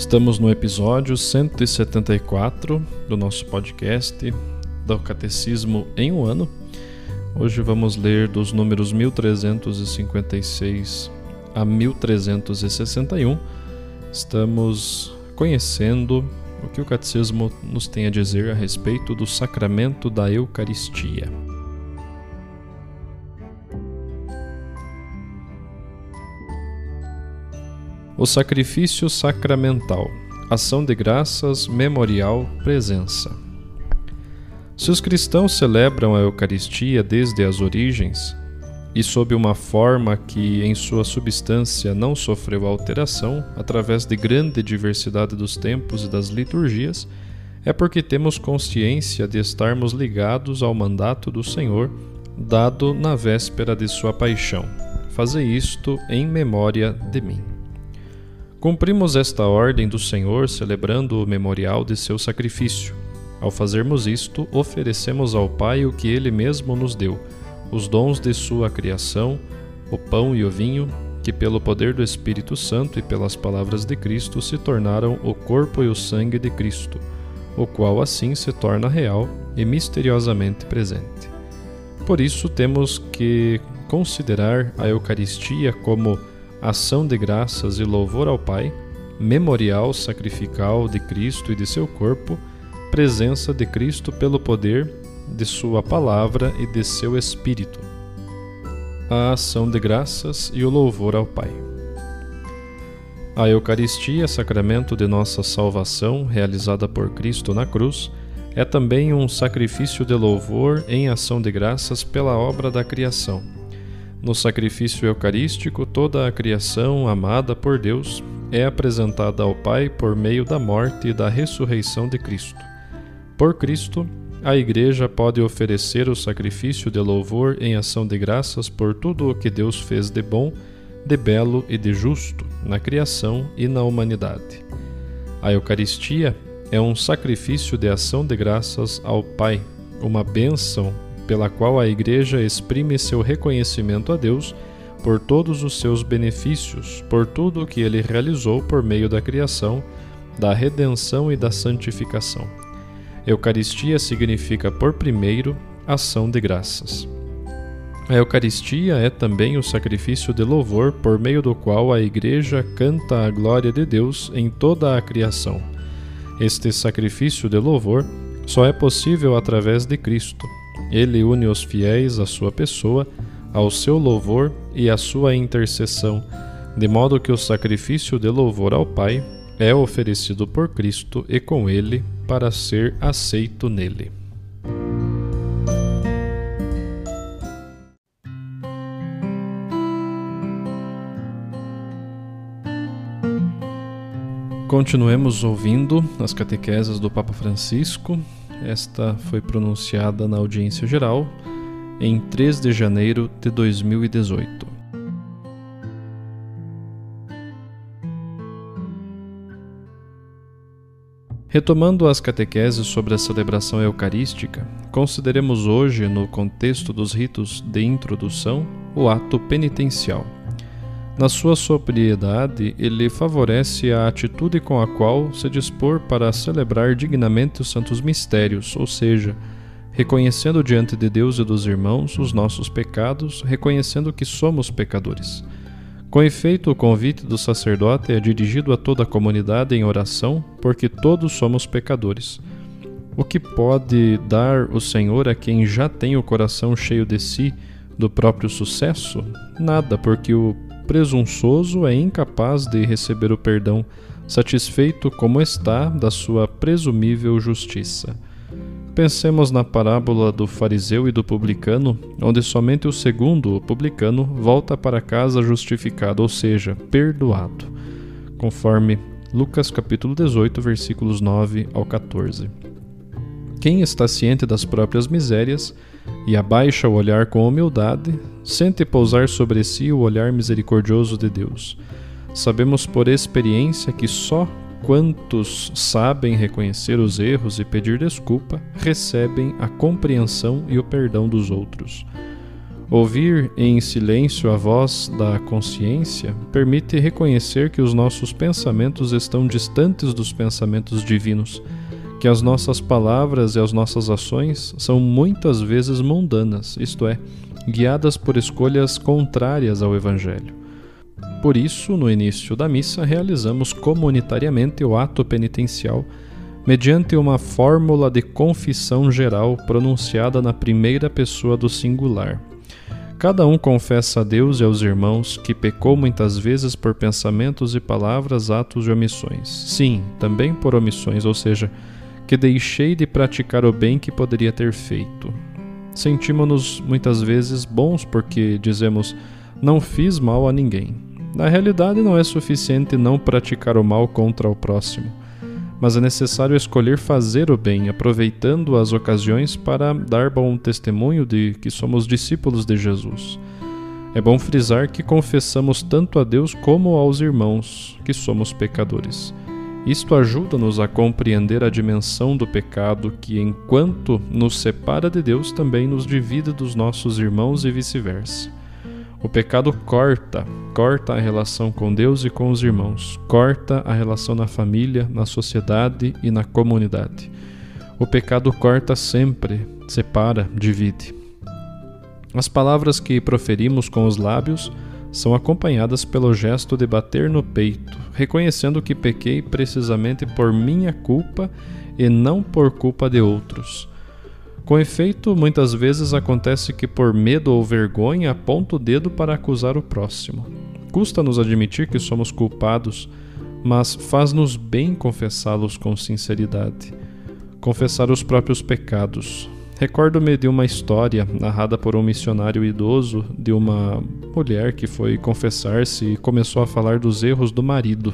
Estamos no episódio 174 do nosso podcast do Catecismo em um ano. Hoje vamos ler dos números 1356 a 1361. Estamos conhecendo o que o Catecismo nos tem a dizer a respeito do sacramento da Eucaristia. O sacrifício sacramental, ação de graças, memorial, presença. Se os cristãos celebram a Eucaristia desde as origens, e sob uma forma que em sua substância não sofreu alteração, através de grande diversidade dos tempos e das liturgias, é porque temos consciência de estarmos ligados ao mandato do Senhor dado na véspera de sua paixão. Fazei isto em memória de mim. Cumprimos esta ordem do Senhor celebrando o memorial de seu sacrifício. Ao fazermos isto, oferecemos ao Pai o que ele mesmo nos deu, os dons de sua criação, o pão e o vinho, que pelo poder do Espírito Santo e pelas palavras de Cristo se tornaram o corpo e o sangue de Cristo, o qual assim se torna real e misteriosamente presente. Por isso temos que considerar a Eucaristia como ação de graças e louvor ao Pai, memorial sacrificial de Cristo e de seu corpo, presença de Cristo pelo poder de Sua palavra e de seu Espírito, a ação de graças e o louvor ao Pai. A Eucaristia, sacramento de nossa salvação, realizada por Cristo na cruz, é também um sacrifício de louvor em ação de graças pela obra da criação no sacrifício eucarístico, toda a criação amada por Deus é apresentada ao Pai por meio da morte e da ressurreição de Cristo. Por Cristo, a Igreja pode oferecer o sacrifício de louvor em ação de graças por tudo o que Deus fez de bom, de belo e de justo na criação e na humanidade. A Eucaristia é um sacrifício de ação de graças ao Pai, uma bênção pela qual a Igreja exprime seu reconhecimento a Deus por todos os seus benefícios, por tudo o que ele realizou por meio da criação, da redenção e da santificação. Eucaristia significa, por primeiro, ação de graças. A Eucaristia é também o sacrifício de louvor por meio do qual a Igreja canta a glória de Deus em toda a criação. Este sacrifício de louvor só é possível através de Cristo, ele une os fiéis à sua pessoa, ao seu louvor e à sua intercessão, de modo que o sacrifício de louvor ao Pai é oferecido por Cristo e com ele para ser aceito nele. Continuemos ouvindo as catequeses do Papa Francisco esta foi pronunciada na audiência geral em 3 de janeiro de 2018. Retomando as catequeses sobre a celebração eucarística, consideremos hoje, no contexto dos ritos de introdução, o ato penitencial. Na sua sobriedade, ele favorece a atitude com a qual se dispor para celebrar dignamente os santos mistérios, ou seja, reconhecendo diante de Deus e dos irmãos os nossos pecados, reconhecendo que somos pecadores. Com efeito, o convite do sacerdote é dirigido a toda a comunidade em oração, porque todos somos pecadores. O que pode dar o Senhor a quem já tem o coração cheio de si do próprio sucesso? Nada, porque o presunçoso é incapaz de receber o perdão, satisfeito como está da sua presumível justiça. Pensemos na parábola do fariseu e do publicano, onde somente o segundo, o publicano, volta para casa justificado, ou seja, perdoado, conforme Lucas capítulo 18, versículos 9 ao 14. Quem está ciente das próprias misérias e abaixa o olhar com humildade, sente pousar sobre si o olhar misericordioso de Deus. Sabemos por experiência que só quantos sabem reconhecer os erros e pedir desculpa recebem a compreensão e o perdão dos outros. Ouvir em silêncio a voz da consciência permite reconhecer que os nossos pensamentos estão distantes dos pensamentos divinos, que as nossas palavras e as nossas ações são muitas vezes mundanas, isto é, guiadas por escolhas contrárias ao Evangelho. Por isso, no início da missa, realizamos comunitariamente o ato penitencial mediante uma fórmula de confissão geral pronunciada na primeira pessoa do singular. Cada um confessa a Deus e aos irmãos que pecou muitas vezes por pensamentos e palavras, atos e omissões. Sim, também por omissões, ou seja, que deixei de praticar o bem que poderia ter feito. Sentimos-nos muitas vezes bons porque dizemos: Não fiz mal a ninguém. Na realidade, não é suficiente não praticar o mal contra o próximo, mas é necessário escolher fazer o bem, aproveitando as ocasiões para dar bom testemunho de que somos discípulos de Jesus. É bom frisar que confessamos tanto a Deus como aos irmãos que somos pecadores. Isto ajuda-nos a compreender a dimensão do pecado que, enquanto nos separa de Deus, também nos divide dos nossos irmãos e vice-versa. O pecado corta, corta a relação com Deus e com os irmãos, corta a relação na família, na sociedade e na comunidade. O pecado corta sempre, separa, divide. As palavras que proferimos com os lábios são acompanhadas pelo gesto de bater no peito, reconhecendo que pequei precisamente por minha culpa e não por culpa de outros. Com efeito, muitas vezes acontece que, por medo ou vergonha, aponto o dedo para acusar o próximo. Custa-nos admitir que somos culpados, mas faz-nos bem confessá-los com sinceridade. Confessar os próprios pecados. Recordo-me de uma história narrada por um missionário idoso de uma mulher que foi confessar-se e começou a falar dos erros do marido.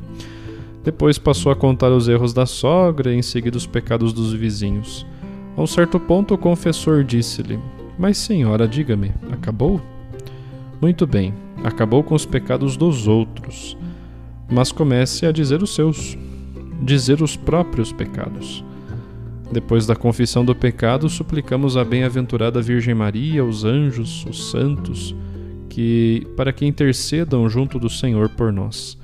Depois passou a contar os erros da sogra e em seguida os pecados dos vizinhos. A um certo ponto, o confessor disse-lhe: Mas, senhora, diga-me, acabou? Muito bem, acabou com os pecados dos outros, mas comece a dizer os seus, dizer os próprios pecados. Depois da confissão do pecado, suplicamos a bem-aventurada Virgem Maria, os anjos, os santos, que para que intercedam junto do Senhor por nós.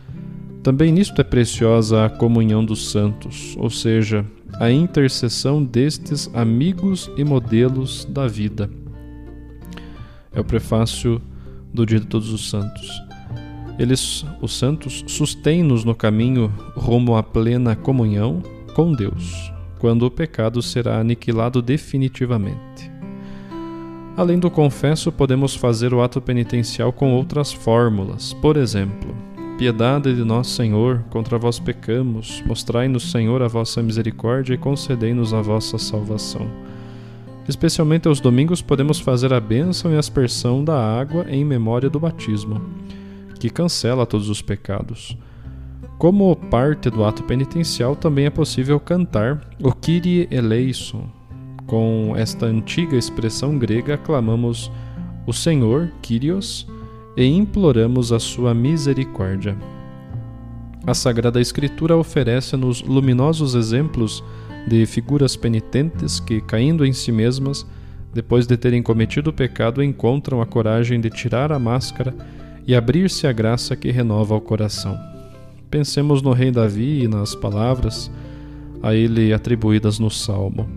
Também nisto é preciosa a comunhão dos santos, ou seja, a intercessão destes amigos e modelos da vida. É o prefácio do Dia de Todos os Santos. Eles, os santos, sustêm-nos no caminho rumo à plena comunhão com Deus, quando o pecado será aniquilado definitivamente. Além do confesso, podemos fazer o ato penitencial com outras fórmulas. Por exemplo, Piedade de nosso Senhor, contra vós pecamos, mostrai-nos, Senhor, a vossa misericórdia e concedei-nos a vossa salvação. Especialmente aos domingos podemos fazer a bênção e aspersão da água em memória do batismo, que cancela todos os pecados. Como parte do ato penitencial, também é possível cantar o Kyrie eleison. Com esta antiga expressão grega, aclamamos o Senhor, Kyrios, e imploramos a sua misericórdia. A Sagrada Escritura oferece-nos luminosos exemplos de figuras penitentes que, caindo em si mesmas, depois de terem cometido o pecado, encontram a coragem de tirar a máscara e abrir-se à graça que renova o coração. Pensemos no rei Davi e nas palavras a ele atribuídas no Salmo.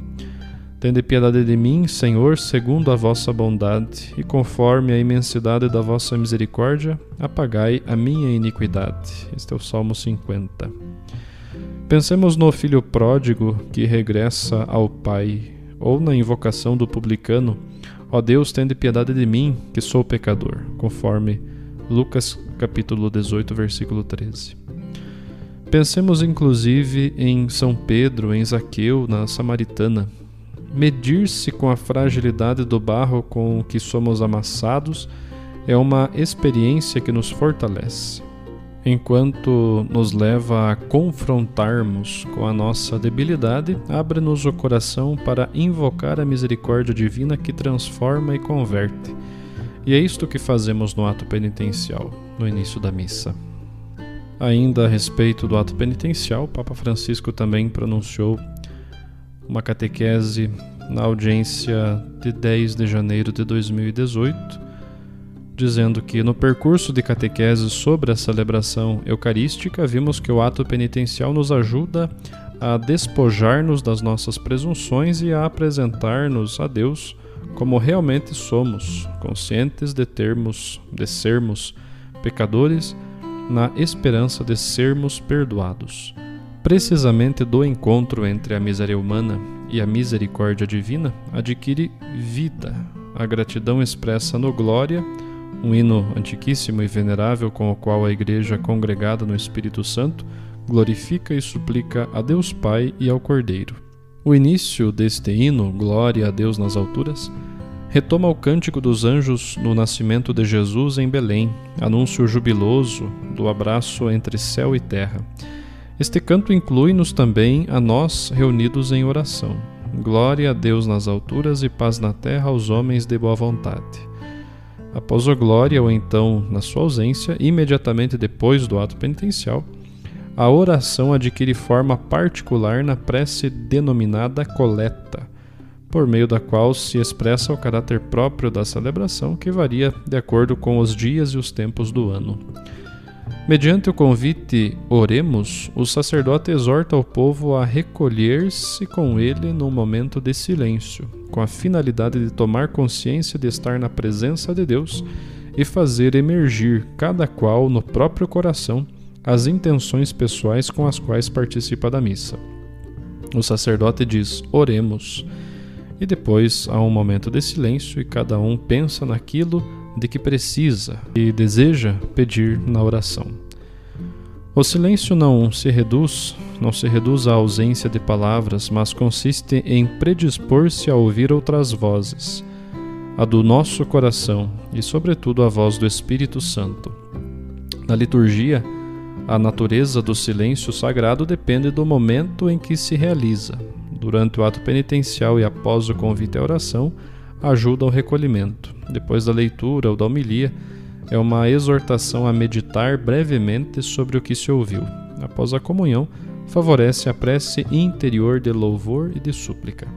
Tende piedade de mim, Senhor, segundo a vossa bondade, e conforme a imensidade da vossa misericórdia, apagai a minha iniquidade. Este é o Salmo 50. Pensemos no filho pródigo que regressa ao pai, ou na invocação do publicano: Ó Deus, tende piedade de mim, que sou pecador, conforme Lucas capítulo 18, versículo 13. Pensemos inclusive em São Pedro, em Zaqueu, na Samaritana. Medir-se com a fragilidade do barro com que somos amassados é uma experiência que nos fortalece enquanto nos leva a confrontarmos com a nossa debilidade, abre-nos o coração para invocar a misericórdia divina que transforma e converte. E é isto que fazemos no ato penitencial, no início da missa. Ainda a respeito do ato penitencial, o Papa Francisco também pronunciou uma catequese na audiência de 10 de janeiro de 2018 dizendo que no percurso de catequese sobre a celebração eucarística, vimos que o ato penitencial nos ajuda a despojar-nos das nossas presunções e a apresentar-nos a Deus como realmente somos, conscientes de termos, de sermos pecadores, na esperança de sermos perdoados. Precisamente do encontro entre a miséria humana e a misericórdia divina adquire vida. A gratidão expressa no glória um hino antiquíssimo e venerável com o qual a Igreja, congregada no Espírito Santo, glorifica e suplica a Deus Pai e ao Cordeiro. O início deste hino, Glória a Deus nas alturas, retoma o cântico dos anjos no nascimento de Jesus em Belém, anúncio jubiloso do abraço entre céu e terra. Este canto inclui-nos também a nós reunidos em oração. Glória a Deus nas alturas e paz na terra aos homens de boa vontade. Após a glória, ou então na sua ausência, imediatamente depois do ato penitencial, a oração adquire forma particular na prece denominada coleta, por meio da qual se expressa o caráter próprio da celebração, que varia de acordo com os dias e os tempos do ano. Mediante o convite Oremos, o sacerdote exorta o povo a recolher-se com ele num momento de silêncio, com a finalidade de tomar consciência de estar na presença de Deus e fazer emergir, cada qual no próprio coração, as intenções pessoais com as quais participa da missa. O sacerdote diz: Oremos. E depois há um momento de silêncio e cada um pensa naquilo de que precisa e deseja pedir na oração. O silêncio não se reduz, não se reduz à ausência de palavras, mas consiste em predispor-se a ouvir outras vozes, a do nosso coração e, sobretudo, a voz do Espírito Santo. Na liturgia, a natureza do silêncio sagrado depende do momento em que se realiza. Durante o ato penitencial e após o convite à oração, ajuda ao recolhimento. Depois da leitura ou da homilia, é uma exortação a meditar brevemente sobre o que se ouviu. Após a comunhão, favorece a prece interior de louvor e de súplica.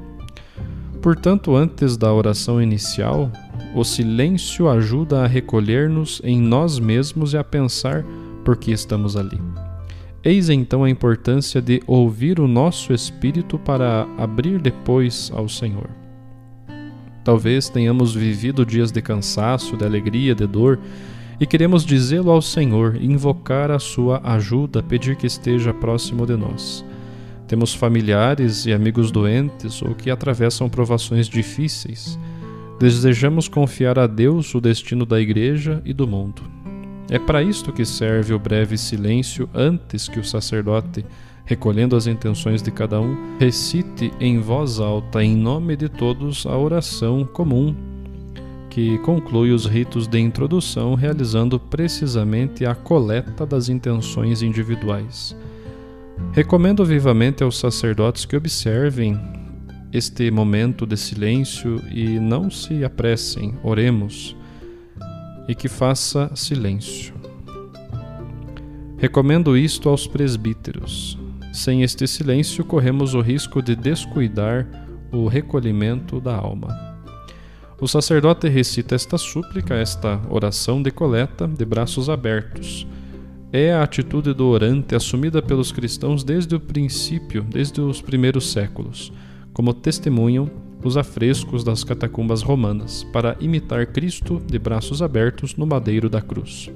Portanto, antes da oração inicial, o silêncio ajuda a recolher-nos em nós mesmos e a pensar por que estamos ali. Eis então a importância de ouvir o nosso espírito para abrir depois ao Senhor. Talvez tenhamos vivido dias de cansaço, de alegria, de dor, e queremos dizê-lo ao Senhor, invocar a sua ajuda, pedir que esteja próximo de nós. Temos familiares e amigos doentes ou que atravessam provações difíceis. Desejamos confiar a Deus o destino da igreja e do mundo. É para isto que serve o breve silêncio antes que o sacerdote recolhendo as intenções de cada um, recite em voz alta, em nome de todos, a oração comum que conclui os ritos de introdução, realizando precisamente a coleta das intenções individuais. Recomendo vivamente aos sacerdotes que observem este momento de silêncio e não se apressem, oremos, e que faça silêncio. Recomendo isto aos presbíteros. Sem este silêncio, corremos o risco de descuidar o recolhimento da alma. O sacerdote recita esta súplica, esta oração de coleta, de braços abertos. É a atitude do orante assumida pelos cristãos desde o princípio, desde os primeiros séculos, como testemunham os afrescos das catacumbas romanas, para imitar Cristo de braços abertos no madeiro da cruz.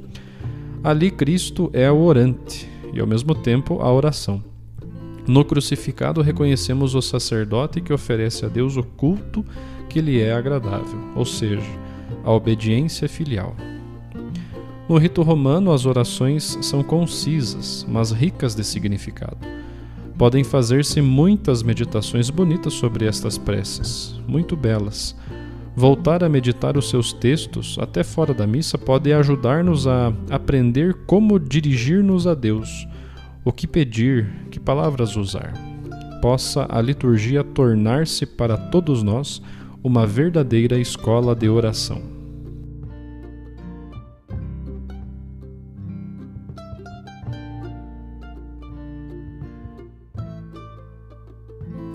Ali Cristo é o orante e ao mesmo tempo a oração. No crucificado reconhecemos o sacerdote que oferece a Deus o culto que lhe é agradável, ou seja, a obediência filial. No rito romano, as orações são concisas, mas ricas de significado. Podem fazer-se muitas meditações bonitas sobre estas preces, muito belas. Voltar a meditar os seus textos, até fora da missa, pode ajudar-nos a aprender como dirigir-nos a Deus, o que pedir, que palavras usar. Possa a liturgia tornar-se para todos nós uma verdadeira escola de oração.